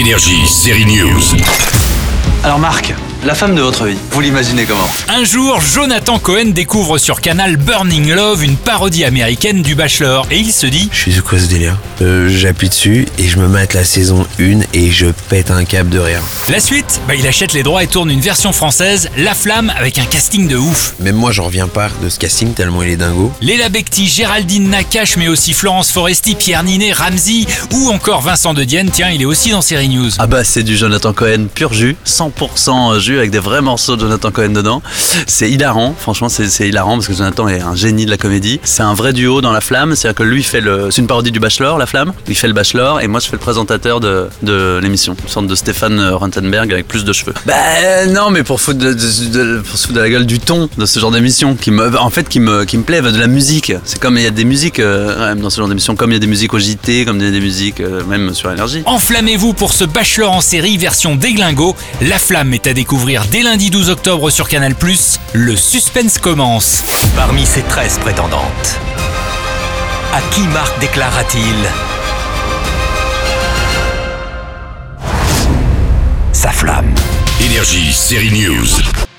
Énergie, série News. Alors Marc, la femme de votre vie, vous l'imaginez comment Un jour, Jonathan Cohen découvre sur Canal Burning Love une parodie américaine du Bachelor et il se dit Je suis quoi ce délire euh, J'appuie dessus et je me mate la saison 1 et je pète un câble de rire. La suite bah, Il achète les droits et tourne une version française, La Flamme, avec un casting de ouf. Même moi j'en reviens pas de ce casting tellement il est dingo. Léla Becti, Géraldine Nakache, mais aussi Florence Foresti, Pierre Ninet, Ramsey ou encore Vincent de Dienne, tiens, il est aussi dans Série News. Ah bah c'est du Jonathan Cohen pur jus, 100% jus avec des vrais morceaux de Jonathan Cohen dedans. C'est hilarant, franchement c'est hilarant parce que Jonathan est un génie de la comédie. C'est un vrai duo dans La Flamme, c'est-à-dire que lui fait. C'est une parodie du Bachelor, La Flamme. Il fait le Bachelor et moi je fais le présentateur de, l'émission. Une sorte de Stéphane Rothenberg avec plus de cheveux. Bah non mais pour foutre de, se foutre de la gueule du ton de ce genre d'émission qui me, en fait qui me, qui me plaît, de la musique. C'est comme il y a des musiques euh, dans ce genre d'émission, comme il y a des musiques au JT, comme il y a des musiques euh, même sur Énergie. Enflammez-vous pour ce Bachelor en série version déglingo. La Flamme est à découvrir dès lundi 12 octobre sur Canal+. Le suspense commence. Parmi ces 13 prétendantes, à qui Marc déclara-t-il sa flamme? Énergie, série News.